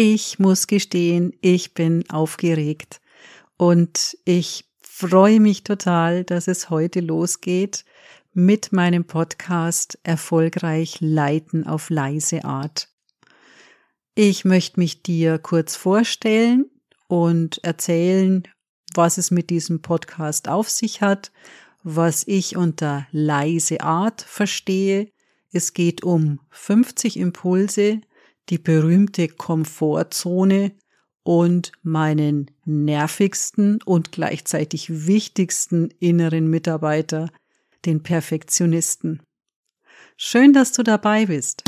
Ich muss gestehen, ich bin aufgeregt und ich freue mich total, dass es heute losgeht mit meinem Podcast Erfolgreich leiten auf leise Art. Ich möchte mich dir kurz vorstellen und erzählen, was es mit diesem Podcast auf sich hat, was ich unter leise Art verstehe. Es geht um 50 Impulse, die berühmte Komfortzone und meinen nervigsten und gleichzeitig wichtigsten inneren Mitarbeiter, den Perfektionisten. Schön, dass du dabei bist.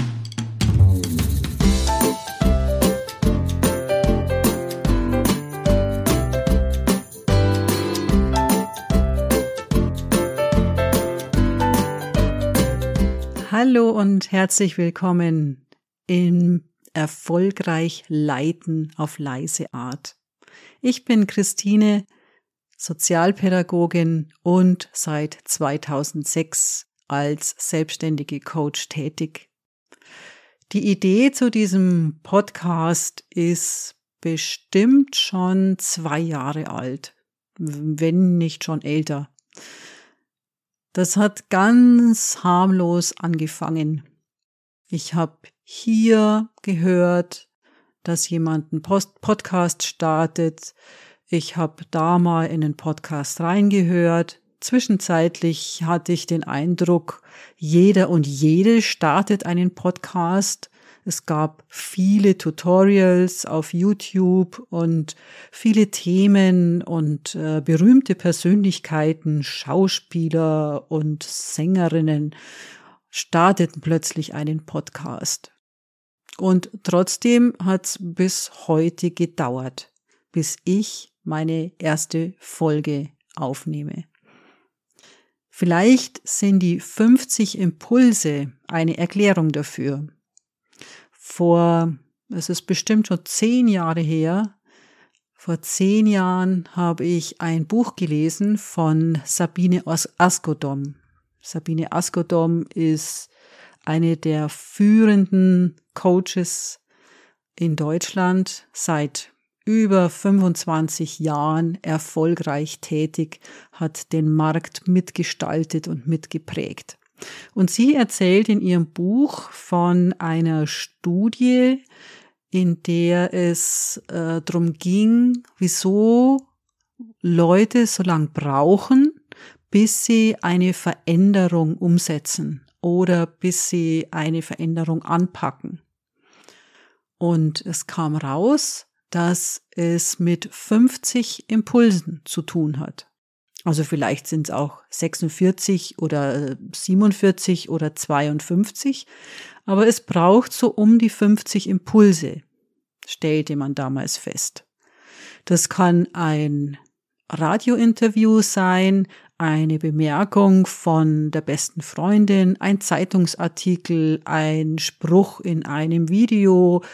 Hallo und herzlich willkommen im Erfolgreich Leiten auf leise Art. Ich bin Christine, Sozialpädagogin und seit 2006 als selbstständige Coach tätig. Die Idee zu diesem Podcast ist bestimmt schon zwei Jahre alt, wenn nicht schon älter. Das hat ganz harmlos angefangen. Ich habe hier gehört, dass jemand einen Post Podcast startet. Ich habe da mal in den Podcast reingehört. Zwischenzeitlich hatte ich den Eindruck, jeder und jede startet einen Podcast. Es gab viele Tutorials auf YouTube und viele Themen und äh, berühmte Persönlichkeiten, Schauspieler und Sängerinnen starteten plötzlich einen Podcast. Und trotzdem hat's bis heute gedauert, bis ich meine erste Folge aufnehme. Vielleicht sind die 50 Impulse eine Erklärung dafür. Vor, es ist bestimmt schon zehn Jahre her, vor zehn Jahren habe ich ein Buch gelesen von Sabine Askodom. Sabine Askodom ist eine der führenden Coaches in Deutschland seit über 25 Jahren erfolgreich tätig, hat den Markt mitgestaltet und mitgeprägt. Und sie erzählt in ihrem Buch von einer Studie, in der es äh, darum ging, wieso Leute so lang brauchen, bis sie eine Veränderung umsetzen oder bis sie eine Veränderung anpacken. Und es kam raus, dass es mit 50 Impulsen zu tun hat. Also vielleicht sind es auch 46 oder 47 oder 52, aber es braucht so um die 50 Impulse, stellte man damals fest. Das kann ein Radiointerview sein, eine Bemerkung von der besten Freundin, ein Zeitungsartikel, ein Spruch in einem Video,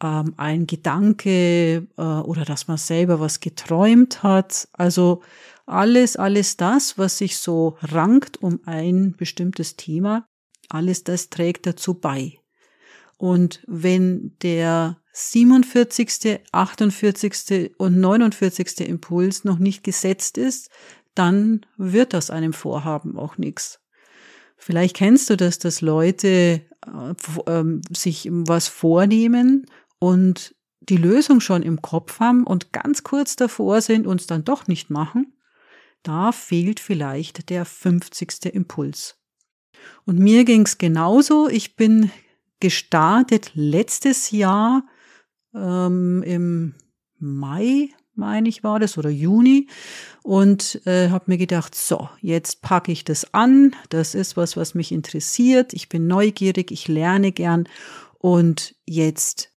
ähm, ein Gedanke äh, oder dass man selber was geträumt hat. Also alles, alles das, was sich so rankt um ein bestimmtes Thema, alles das trägt dazu bei. Und wenn der 47., 48. und 49. Impuls noch nicht gesetzt ist, dann wird aus einem Vorhaben auch nichts. Vielleicht kennst du das, dass Leute äh, äh, sich was vornehmen und die Lösung schon im Kopf haben und ganz kurz davor sind und es dann doch nicht machen. Da fehlt vielleicht der 50. Impuls. Und mir ging es genauso. Ich bin gestartet letztes Jahr ähm, im Mai meine ich war das, oder Juni. Und äh, habe mir gedacht, so, jetzt packe ich das an. Das ist was, was mich interessiert. Ich bin neugierig, ich lerne gern. Und jetzt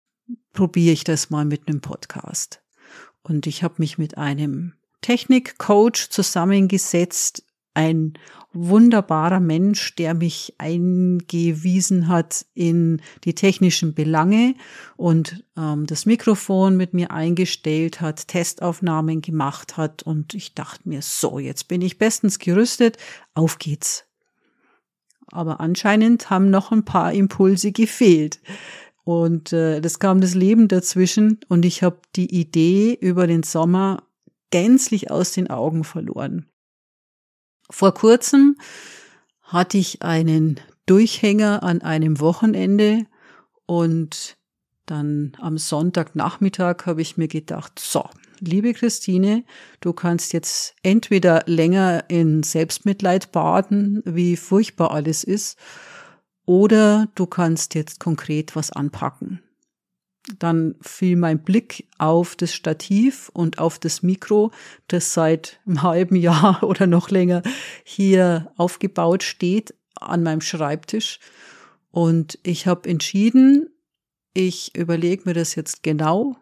probiere ich das mal mit einem Podcast. Und ich habe mich mit einem Technikcoach zusammengesetzt, ein wunderbarer Mensch, der mich eingewiesen hat in die technischen Belange und ähm, das Mikrofon mit mir eingestellt hat, Testaufnahmen gemacht hat und ich dachte mir, so, jetzt bin ich bestens gerüstet, auf geht's. Aber anscheinend haben noch ein paar Impulse gefehlt. Und äh, das kam das Leben dazwischen und ich habe die Idee über den Sommer gänzlich aus den Augen verloren. Vor kurzem hatte ich einen Durchhänger an einem Wochenende und dann am Sonntagnachmittag habe ich mir gedacht, so, liebe Christine, du kannst jetzt entweder länger in Selbstmitleid baden, wie furchtbar alles ist, oder du kannst jetzt konkret was anpacken. Dann fiel mein Blick auf das Stativ und auf das Mikro, das seit einem halben Jahr oder noch länger hier aufgebaut steht an meinem Schreibtisch. Und ich habe entschieden, ich überlege mir das jetzt genau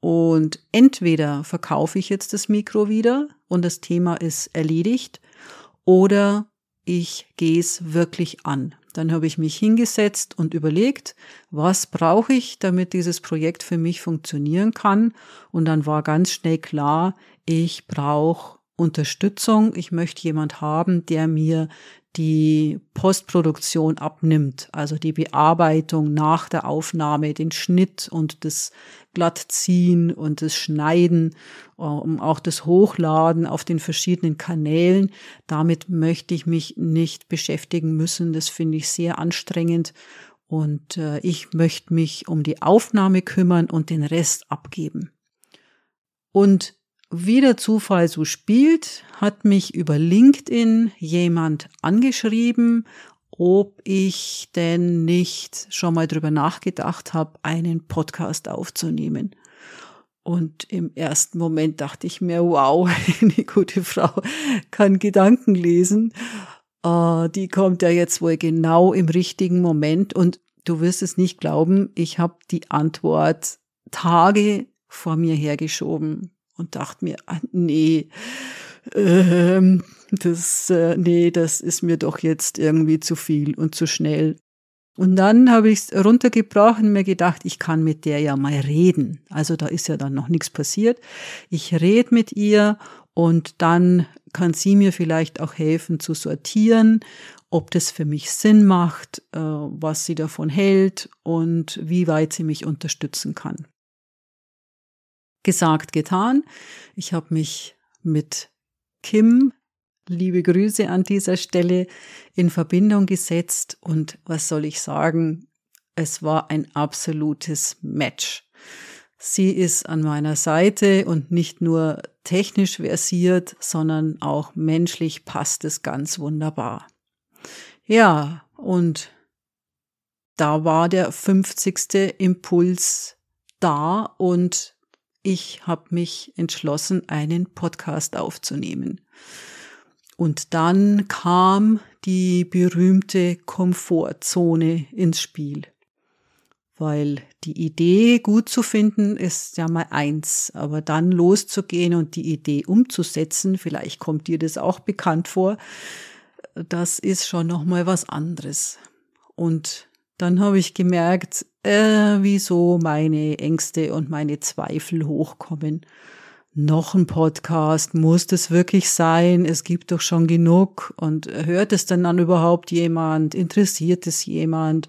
und entweder verkaufe ich jetzt das Mikro wieder und das Thema ist erledigt oder ich gehe es wirklich an. Dann habe ich mich hingesetzt und überlegt, was brauche ich, damit dieses Projekt für mich funktionieren kann. Und dann war ganz schnell klar, ich brauche Unterstützung. Ich möchte jemand haben, der mir die Postproduktion abnimmt, also die Bearbeitung nach der Aufnahme, den Schnitt und das Glattziehen und das Schneiden, um auch das Hochladen auf den verschiedenen Kanälen. Damit möchte ich mich nicht beschäftigen müssen. Das finde ich sehr anstrengend. Und äh, ich möchte mich um die Aufnahme kümmern und den Rest abgeben. Und wie der Zufall so spielt, hat mich über LinkedIn jemand angeschrieben, ob ich denn nicht schon mal drüber nachgedacht habe, einen Podcast aufzunehmen. Und im ersten Moment dachte ich mir, wow, eine gute Frau kann Gedanken lesen. Uh, die kommt ja jetzt wohl genau im richtigen Moment. Und du wirst es nicht glauben, ich habe die Antwort Tage vor mir hergeschoben und dachte mir, ah, nee, ähm, das, äh, nee, das ist mir doch jetzt irgendwie zu viel und zu schnell. Und dann habe ich es runtergebrochen und mir gedacht, ich kann mit der ja mal reden. Also da ist ja dann noch nichts passiert. Ich rede mit ihr und dann kann sie mir vielleicht auch helfen zu sortieren, ob das für mich Sinn macht, äh, was sie davon hält und wie weit sie mich unterstützen kann. Gesagt, getan. Ich habe mich mit Kim, liebe Grüße an dieser Stelle, in Verbindung gesetzt und was soll ich sagen, es war ein absolutes Match. Sie ist an meiner Seite und nicht nur technisch versiert, sondern auch menschlich passt es ganz wunderbar. Ja, und da war der 50. Impuls da und ich habe mich entschlossen, einen Podcast aufzunehmen. Und dann kam die berühmte Komfortzone ins Spiel. Weil die Idee gut zu finden ist ja mal eins, aber dann loszugehen und die Idee umzusetzen, vielleicht kommt dir das auch bekannt vor, das ist schon noch mal was anderes. Und dann habe ich gemerkt, äh, wieso meine Ängste und meine Zweifel hochkommen. Noch ein Podcast, muss das wirklich sein? Es gibt doch schon genug. Und hört es denn dann überhaupt jemand? Interessiert es jemand?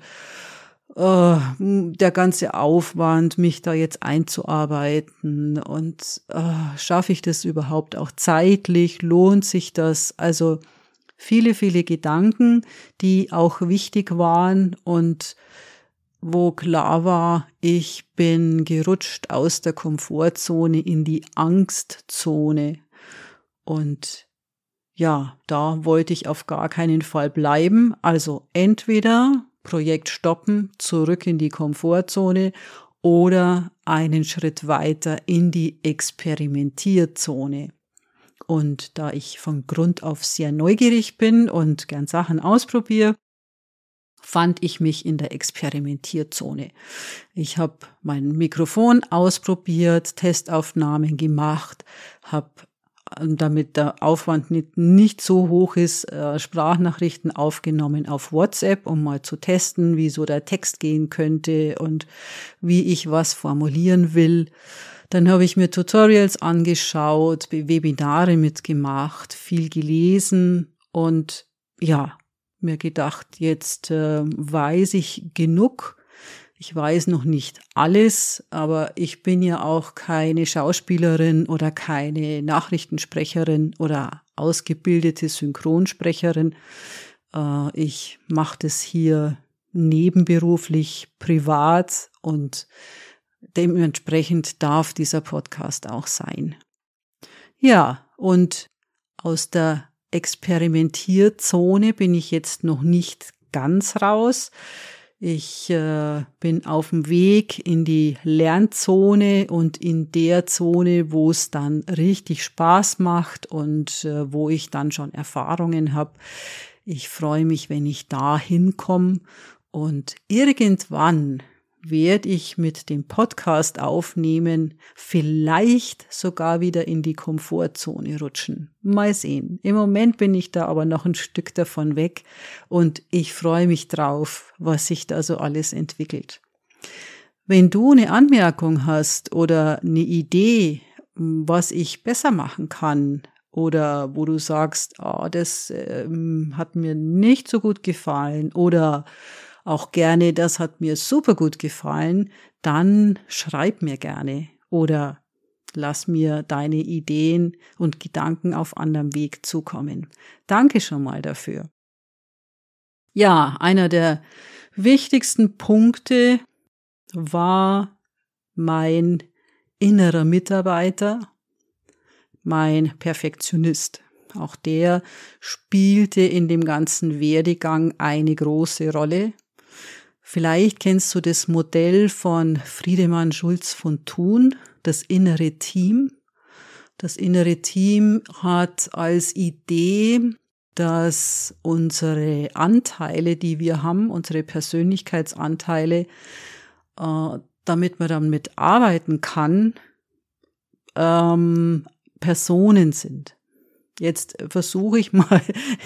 Uh, der ganze Aufwand, mich da jetzt einzuarbeiten und uh, schaffe ich das überhaupt auch zeitlich? Lohnt sich das? Also viele, viele Gedanken, die auch wichtig waren und wo klar war, ich bin gerutscht aus der Komfortzone in die Angstzone. Und ja, da wollte ich auf gar keinen Fall bleiben. Also entweder Projekt stoppen, zurück in die Komfortzone oder einen Schritt weiter in die Experimentierzone. Und da ich von Grund auf sehr neugierig bin und gern Sachen ausprobiere, fand ich mich in der Experimentierzone. Ich habe mein Mikrofon ausprobiert, Testaufnahmen gemacht, habe ähm, damit der Aufwand nicht, nicht so hoch ist, äh, Sprachnachrichten aufgenommen auf WhatsApp, um mal zu testen, wie so der Text gehen könnte und wie ich was formulieren will. Dann habe ich mir Tutorials angeschaut, Webinare mitgemacht, viel gelesen und ja, mir gedacht, jetzt äh, weiß ich genug, Ich weiß noch nicht alles, aber ich bin ja auch keine Schauspielerin oder keine Nachrichtensprecherin oder ausgebildete Synchronsprecherin. Äh, ich mache das hier nebenberuflich, privat und dementsprechend darf dieser Podcast auch sein. Ja, und aus der Experimentierzone bin ich jetzt noch nicht ganz raus. Ich äh, bin auf dem Weg in die Lernzone und in der Zone, wo es dann richtig Spaß macht und äh, wo ich dann schon Erfahrungen habe. Ich freue mich, wenn ich da hinkomme und irgendwann werde ich mit dem Podcast aufnehmen vielleicht sogar wieder in die Komfortzone rutschen. Mal sehen. Im Moment bin ich da aber noch ein Stück davon weg und ich freue mich drauf, was sich da so alles entwickelt. Wenn du eine Anmerkung hast oder eine Idee, was ich besser machen kann, oder wo du sagst, oh, das ähm, hat mir nicht so gut gefallen oder auch gerne, das hat mir super gut gefallen, dann schreib mir gerne oder lass mir deine Ideen und Gedanken auf anderem Weg zukommen. Danke schon mal dafür. Ja, einer der wichtigsten Punkte war mein innerer Mitarbeiter, mein Perfektionist. Auch der spielte in dem ganzen Werdegang eine große Rolle. Vielleicht kennst du das Modell von Friedemann Schulz von Thun, das innere Team. Das innere Team hat als Idee, dass unsere Anteile, die wir haben, unsere Persönlichkeitsanteile, äh, damit man damit arbeiten kann, ähm, Personen sind. Jetzt versuche ich mal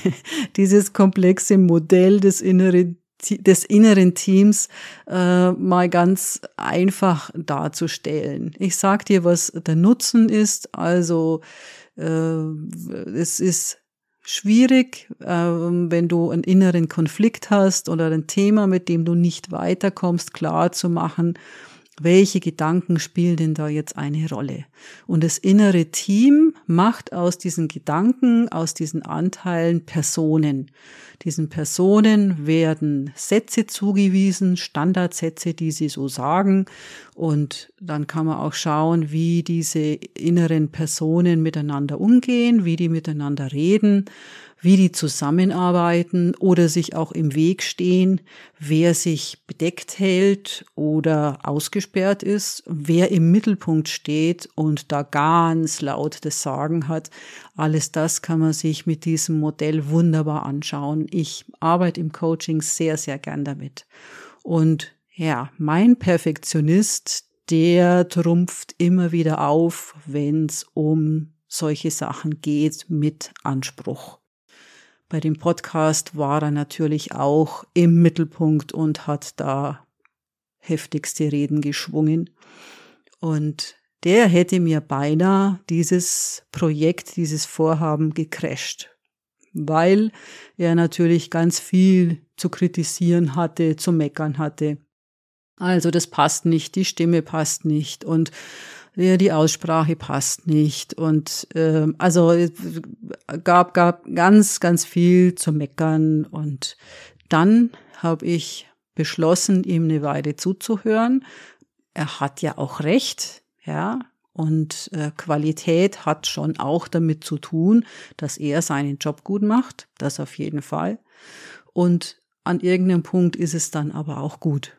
dieses komplexe Modell des inneren des inneren Teams äh, mal ganz einfach darzustellen. Ich sag dir, was der Nutzen ist. Also äh, es ist schwierig, äh, wenn du einen inneren Konflikt hast oder ein Thema, mit dem du nicht weiterkommst, klar zu machen welche Gedanken spielen denn da jetzt eine Rolle? Und das innere Team macht aus diesen Gedanken, aus diesen Anteilen Personen. Diesen Personen werden Sätze zugewiesen, Standardsätze, die sie so sagen. Und dann kann man auch schauen, wie diese inneren Personen miteinander umgehen, wie die miteinander reden wie die zusammenarbeiten oder sich auch im Weg stehen, wer sich bedeckt hält oder ausgesperrt ist, wer im Mittelpunkt steht und da ganz laut das Sagen hat. Alles das kann man sich mit diesem Modell wunderbar anschauen. Ich arbeite im Coaching sehr, sehr gern damit. Und ja, mein Perfektionist, der trumpft immer wieder auf, wenn es um solche Sachen geht mit Anspruch. Bei dem Podcast war er natürlich auch im Mittelpunkt und hat da heftigste Reden geschwungen. Und der hätte mir beinahe dieses Projekt, dieses Vorhaben gecrasht, weil er natürlich ganz viel zu kritisieren hatte, zu meckern hatte. Also das passt nicht, die Stimme passt nicht und ja, die Aussprache passt nicht. Und äh, also gab, gab ganz, ganz viel zu meckern. Und dann habe ich beschlossen, ihm eine Weile zuzuhören. Er hat ja auch recht, ja. Und äh, Qualität hat schon auch damit zu tun, dass er seinen Job gut macht. Das auf jeden Fall. Und an irgendeinem Punkt ist es dann aber auch gut.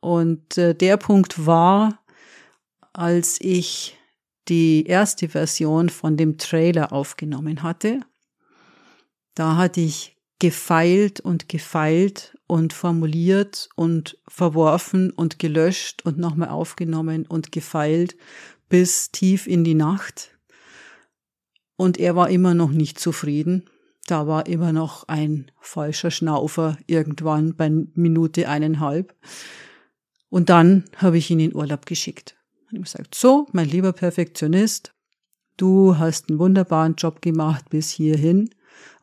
Und äh, der Punkt war, als ich die erste Version von dem Trailer aufgenommen hatte. Da hatte ich gefeilt und gefeilt und formuliert und verworfen und gelöscht und nochmal aufgenommen und gefeilt bis tief in die Nacht. Und er war immer noch nicht zufrieden. Da war immer noch ein falscher Schnaufer irgendwann bei Minute eineinhalb. Und dann habe ich ihn in Urlaub geschickt. Und ihm gesagt, so, mein lieber Perfektionist, du hast einen wunderbaren Job gemacht bis hierhin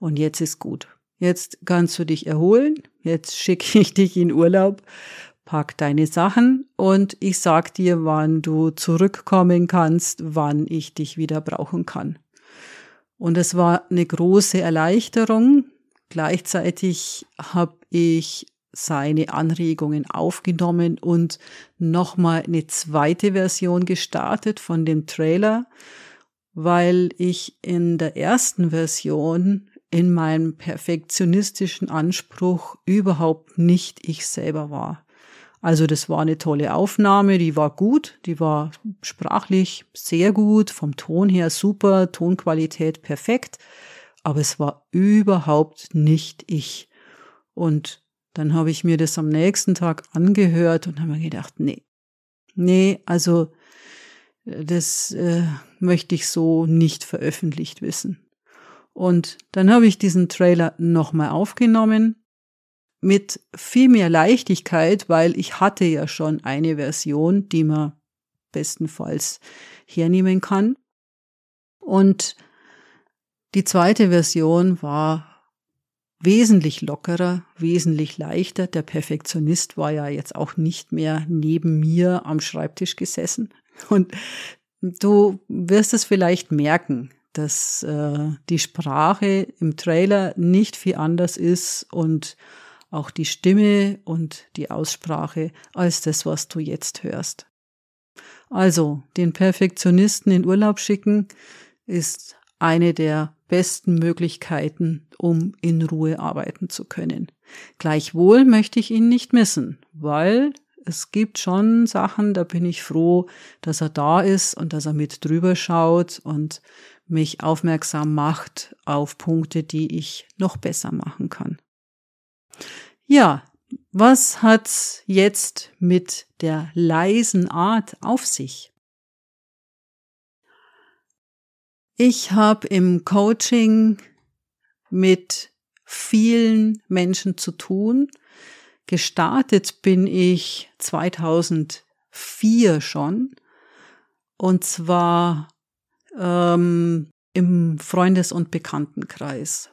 und jetzt ist gut. Jetzt kannst du dich erholen, jetzt schicke ich dich in Urlaub, pack deine Sachen und ich sag dir, wann du zurückkommen kannst, wann ich dich wieder brauchen kann. Und es war eine große Erleichterung. Gleichzeitig habe ich seine Anregungen aufgenommen und nochmal eine zweite Version gestartet von dem Trailer, weil ich in der ersten Version in meinem perfektionistischen Anspruch überhaupt nicht ich selber war. Also das war eine tolle Aufnahme, die war gut, die war sprachlich sehr gut, vom Ton her super, Tonqualität perfekt, aber es war überhaupt nicht ich. Und dann habe ich mir das am nächsten Tag angehört und habe mir gedacht, nee, nee, also das äh, möchte ich so nicht veröffentlicht wissen. Und dann habe ich diesen Trailer nochmal aufgenommen mit viel mehr Leichtigkeit, weil ich hatte ja schon eine Version, die man bestenfalls hernehmen kann. Und die zweite Version war wesentlich lockerer, wesentlich leichter. Der Perfektionist war ja jetzt auch nicht mehr neben mir am Schreibtisch gesessen. Und du wirst es vielleicht merken, dass äh, die Sprache im Trailer nicht viel anders ist und auch die Stimme und die Aussprache als das, was du jetzt hörst. Also, den Perfektionisten in Urlaub schicken ist eine der besten Möglichkeiten, um in Ruhe arbeiten zu können. Gleichwohl möchte ich ihn nicht missen, weil es gibt schon Sachen, da bin ich froh, dass er da ist und dass er mit drüber schaut und mich aufmerksam macht auf Punkte, die ich noch besser machen kann. Ja, was hat's jetzt mit der leisen Art auf sich? Ich habe im Coaching mit vielen Menschen zu tun. Gestartet bin ich 2004 schon und zwar ähm, im Freundes- und Bekanntenkreis.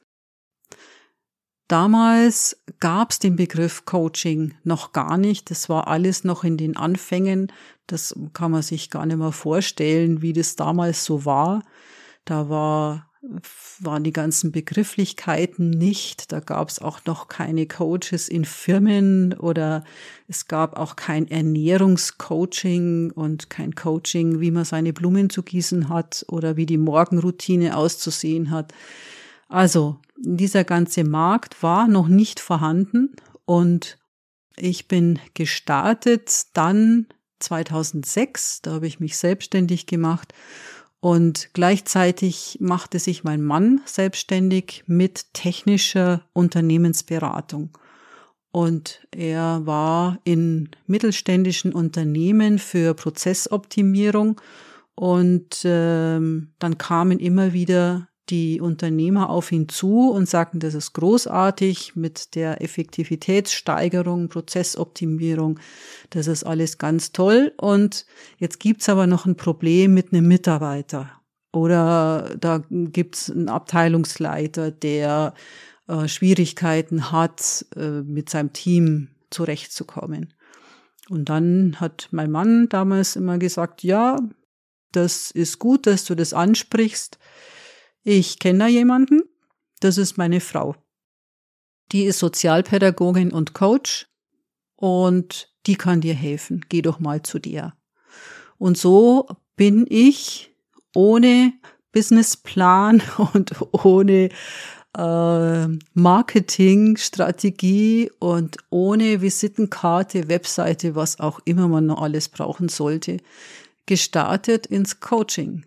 Damals gab es den Begriff Coaching noch gar nicht. Das war alles noch in den Anfängen. Das kann man sich gar nicht mehr vorstellen, wie das damals so war. Da war waren die ganzen Begrifflichkeiten nicht. Da gab es auch noch keine Coaches in Firmen oder es gab auch kein Ernährungscoaching und kein Coaching, wie man seine Blumen zu gießen hat oder wie die Morgenroutine auszusehen hat. Also dieser ganze Markt war noch nicht vorhanden und ich bin gestartet dann 2006, da habe ich mich selbstständig gemacht und gleichzeitig machte sich mein Mann selbstständig mit technischer Unternehmensberatung. Und er war in mittelständischen Unternehmen für Prozessoptimierung. Und ähm, dann kamen immer wieder die Unternehmer auf ihn zu und sagten, das ist großartig mit der Effektivitätssteigerung, Prozessoptimierung, das ist alles ganz toll. Und jetzt gibt's aber noch ein Problem mit einem Mitarbeiter. Oder da gibt's einen Abteilungsleiter, der äh, Schwierigkeiten hat, äh, mit seinem Team zurechtzukommen. Und dann hat mein Mann damals immer gesagt, ja, das ist gut, dass du das ansprichst. Ich kenne da jemanden, das ist meine Frau. Die ist Sozialpädagogin und Coach und die kann dir helfen. Geh doch mal zu dir. Und so bin ich ohne Businessplan und ohne äh, Marketingstrategie und ohne Visitenkarte, Webseite, was auch immer man noch alles brauchen sollte, gestartet ins Coaching.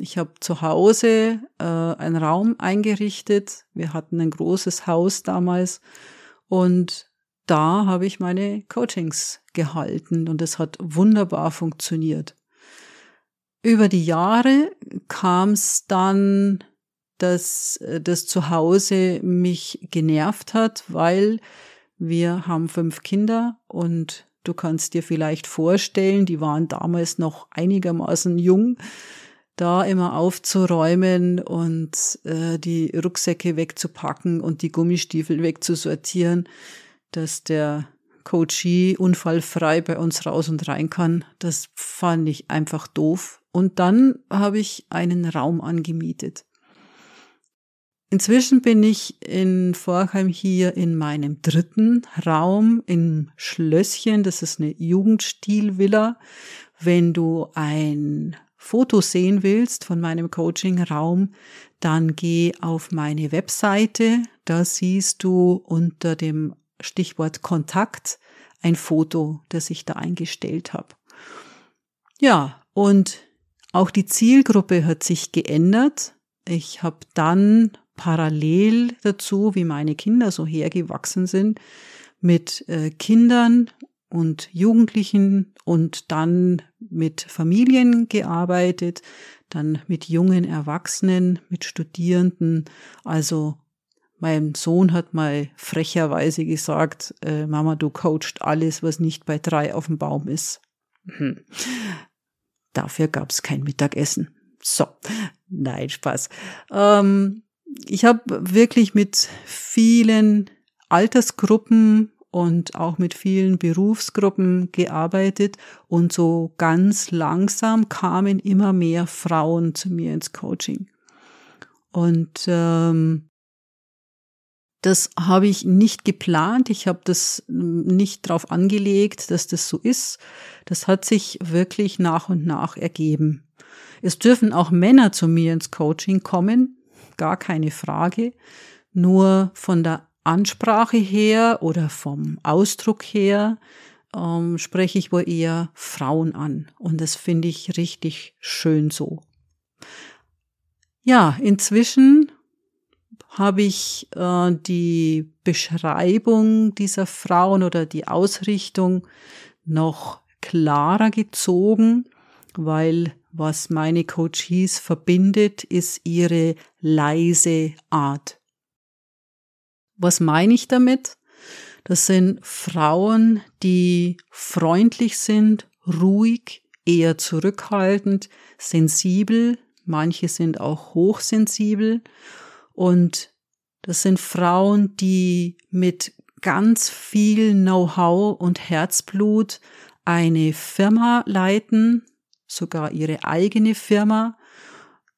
Ich habe zu Hause äh, einen Raum eingerichtet. Wir hatten ein großes Haus damals und da habe ich meine Coachings gehalten und es hat wunderbar funktioniert. Über die Jahre kam es dann, dass das Zuhause mich genervt hat, weil wir haben fünf Kinder und du kannst dir vielleicht vorstellen, die waren damals noch einigermaßen jung da immer aufzuräumen und äh, die Rucksäcke wegzupacken und die Gummistiefel wegzusortieren, dass der Coachie unfallfrei bei uns raus und rein kann. Das fand ich einfach doof. Und dann habe ich einen Raum angemietet. Inzwischen bin ich in Vorheim hier in meinem dritten Raum im Schlösschen. Das ist eine Jugendstilvilla. Wenn du ein Foto sehen willst von meinem Coaching-Raum, dann geh auf meine Webseite. Da siehst du unter dem Stichwort Kontakt ein Foto, das ich da eingestellt habe. Ja, und auch die Zielgruppe hat sich geändert. Ich habe dann parallel dazu, wie meine Kinder so hergewachsen sind, mit äh, Kindern und Jugendlichen und dann mit Familien gearbeitet, dann mit jungen Erwachsenen, mit Studierenden. Also mein Sohn hat mal frecherweise gesagt, äh, Mama, du coachst alles, was nicht bei drei auf dem Baum ist. Hm. Dafür gab's kein Mittagessen. So, nein, Spaß. Ähm, ich habe wirklich mit vielen Altersgruppen und auch mit vielen Berufsgruppen gearbeitet und so ganz langsam kamen immer mehr Frauen zu mir ins Coaching. Und ähm, das habe ich nicht geplant, ich habe das nicht darauf angelegt, dass das so ist. Das hat sich wirklich nach und nach ergeben. Es dürfen auch Männer zu mir ins Coaching kommen, gar keine Frage. Nur von der Ansprache her oder vom Ausdruck her ähm, spreche ich wohl eher Frauen an. Und das finde ich richtig schön so. Ja, inzwischen habe ich äh, die Beschreibung dieser Frauen oder die Ausrichtung noch klarer gezogen, weil was meine Coaches verbindet, ist ihre leise Art. Was meine ich damit? Das sind Frauen, die freundlich sind, ruhig, eher zurückhaltend, sensibel, manche sind auch hochsensibel. Und das sind Frauen, die mit ganz viel Know-how und Herzblut eine Firma leiten, sogar ihre eigene Firma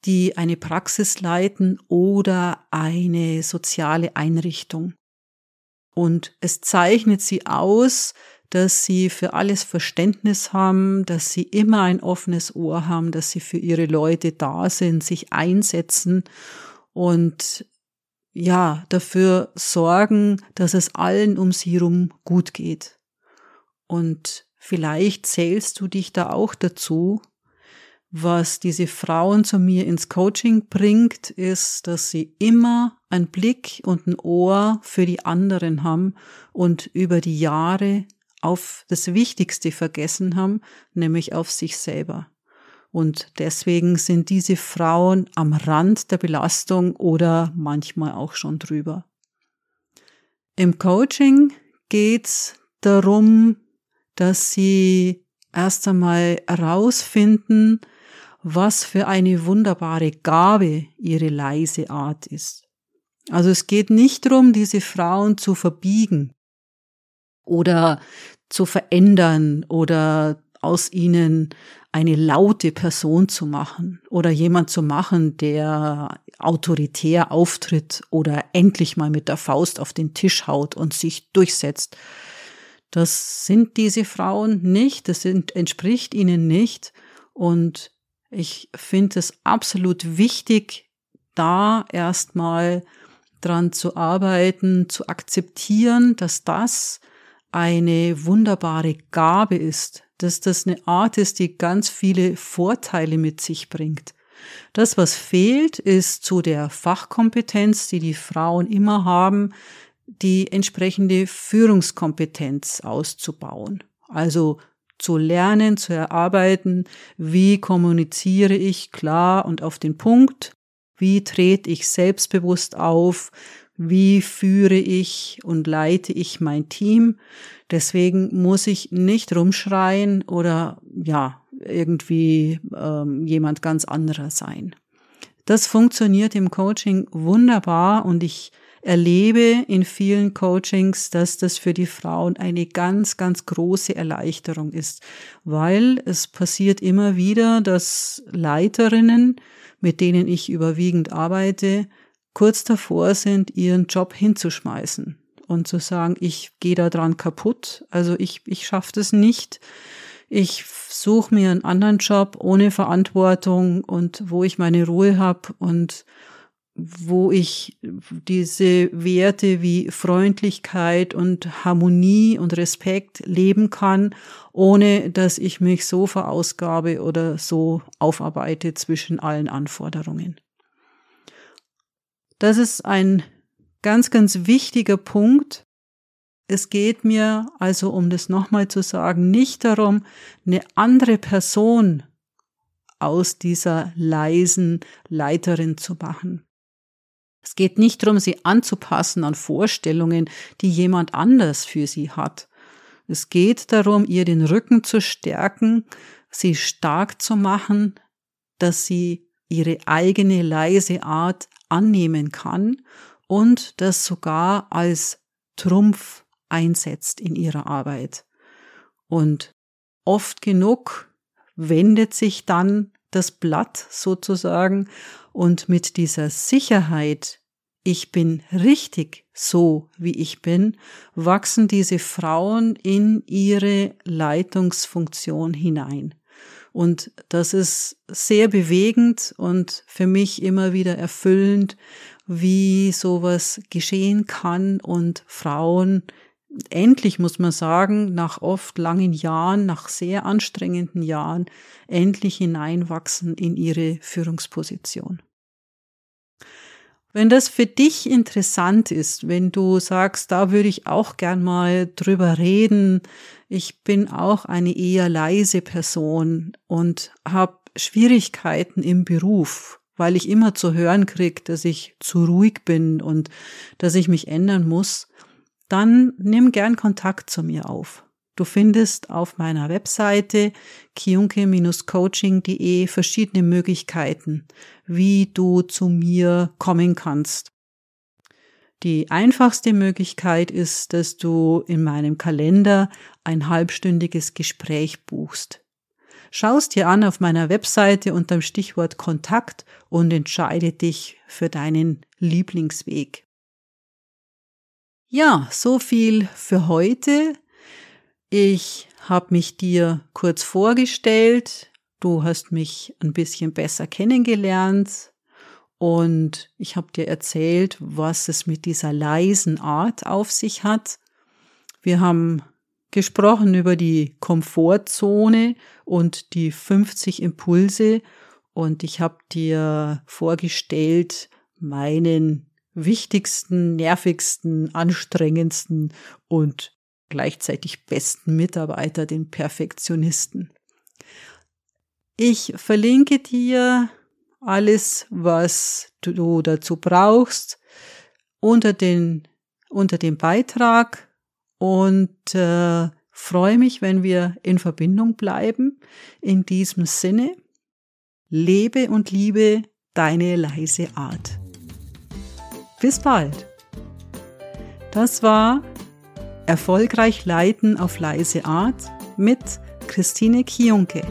die eine Praxis leiten oder eine soziale Einrichtung. Und es zeichnet sie aus, dass sie für alles Verständnis haben, dass sie immer ein offenes Ohr haben, dass sie für ihre Leute da sind, sich einsetzen und ja, dafür sorgen, dass es allen um sie herum gut geht. Und vielleicht zählst du dich da auch dazu, was diese Frauen zu mir ins Coaching bringt, ist, dass sie immer einen Blick und ein Ohr für die anderen haben und über die Jahre auf das Wichtigste vergessen haben, nämlich auf sich selber. Und deswegen sind diese Frauen am Rand der Belastung oder manchmal auch schon drüber. Im Coaching geht's darum, dass sie erst einmal herausfinden, was für eine wunderbare Gabe ihre leise Art ist. Also es geht nicht darum, diese Frauen zu verbiegen oder zu verändern oder aus ihnen eine laute Person zu machen oder jemand zu machen, der autoritär auftritt oder endlich mal mit der Faust auf den Tisch haut und sich durchsetzt. Das sind diese Frauen nicht, das sind, entspricht ihnen nicht und ich finde es absolut wichtig, da erstmal dran zu arbeiten, zu akzeptieren, dass das eine wunderbare Gabe ist, dass das eine Art ist, die ganz viele Vorteile mit sich bringt. Das, was fehlt, ist zu der Fachkompetenz, die die Frauen immer haben, die entsprechende Führungskompetenz auszubauen. Also zu lernen, zu erarbeiten, wie kommuniziere ich klar und auf den Punkt, wie trete ich selbstbewusst auf, wie führe ich und leite ich mein Team. Deswegen muss ich nicht rumschreien oder ja, irgendwie ähm, jemand ganz anderer sein. Das funktioniert im Coaching wunderbar und ich erlebe in vielen Coachings, dass das für die Frauen eine ganz, ganz große Erleichterung ist, weil es passiert immer wieder, dass Leiterinnen, mit denen ich überwiegend arbeite, kurz davor sind, ihren Job hinzuschmeißen und zu sagen, ich gehe da dran kaputt, also ich, ich schaffe das nicht. Ich suche mir einen anderen Job ohne Verantwortung und wo ich meine Ruhe habe und wo ich diese Werte wie Freundlichkeit und Harmonie und Respekt leben kann, ohne dass ich mich so verausgabe oder so aufarbeite zwischen allen Anforderungen. Das ist ein ganz, ganz wichtiger Punkt. Es geht mir also, um das nochmal zu sagen, nicht darum, eine andere Person aus dieser leisen Leiterin zu machen. Es geht nicht darum, sie anzupassen an Vorstellungen, die jemand anders für sie hat. Es geht darum, ihr den Rücken zu stärken, sie stark zu machen, dass sie ihre eigene leise Art annehmen kann und das sogar als Trumpf einsetzt in ihrer Arbeit. Und oft genug wendet sich dann das Blatt sozusagen und mit dieser Sicherheit, ich bin richtig so, wie ich bin, wachsen diese Frauen in ihre Leitungsfunktion hinein. Und das ist sehr bewegend und für mich immer wieder erfüllend, wie sowas geschehen kann und Frauen endlich, muss man sagen, nach oft langen Jahren, nach sehr anstrengenden Jahren, endlich hineinwachsen in ihre Führungsposition. Wenn das für dich interessant ist, wenn du sagst, da würde ich auch gern mal drüber reden, ich bin auch eine eher leise Person und habe Schwierigkeiten im Beruf, weil ich immer zu hören krieg, dass ich zu ruhig bin und dass ich mich ändern muss, dann nimm gern Kontakt zu mir auf. Du findest auf meiner Webseite kiunke-coaching.de verschiedene Möglichkeiten, wie du zu mir kommen kannst. Die einfachste Möglichkeit ist, dass du in meinem Kalender ein halbstündiges Gespräch buchst. Schaust dir an auf meiner Webseite unter dem Stichwort Kontakt und entscheide dich für deinen Lieblingsweg. Ja, so viel für heute. Ich habe mich dir kurz vorgestellt. Du hast mich ein bisschen besser kennengelernt. Und ich habe dir erzählt, was es mit dieser leisen Art auf sich hat. Wir haben gesprochen über die Komfortzone und die 50 Impulse und ich habe dir vorgestellt meinen wichtigsten, nervigsten, anstrengendsten und gleichzeitig besten Mitarbeiter, den Perfektionisten. Ich verlinke dir alles, was du dazu brauchst, unter den, unter dem Beitrag und äh, freue mich, wenn wir in Verbindung bleiben. In diesem Sinne, lebe und liebe deine leise Art. Bis bald. Das war Erfolgreich leiten auf leise Art mit Christine Kionke.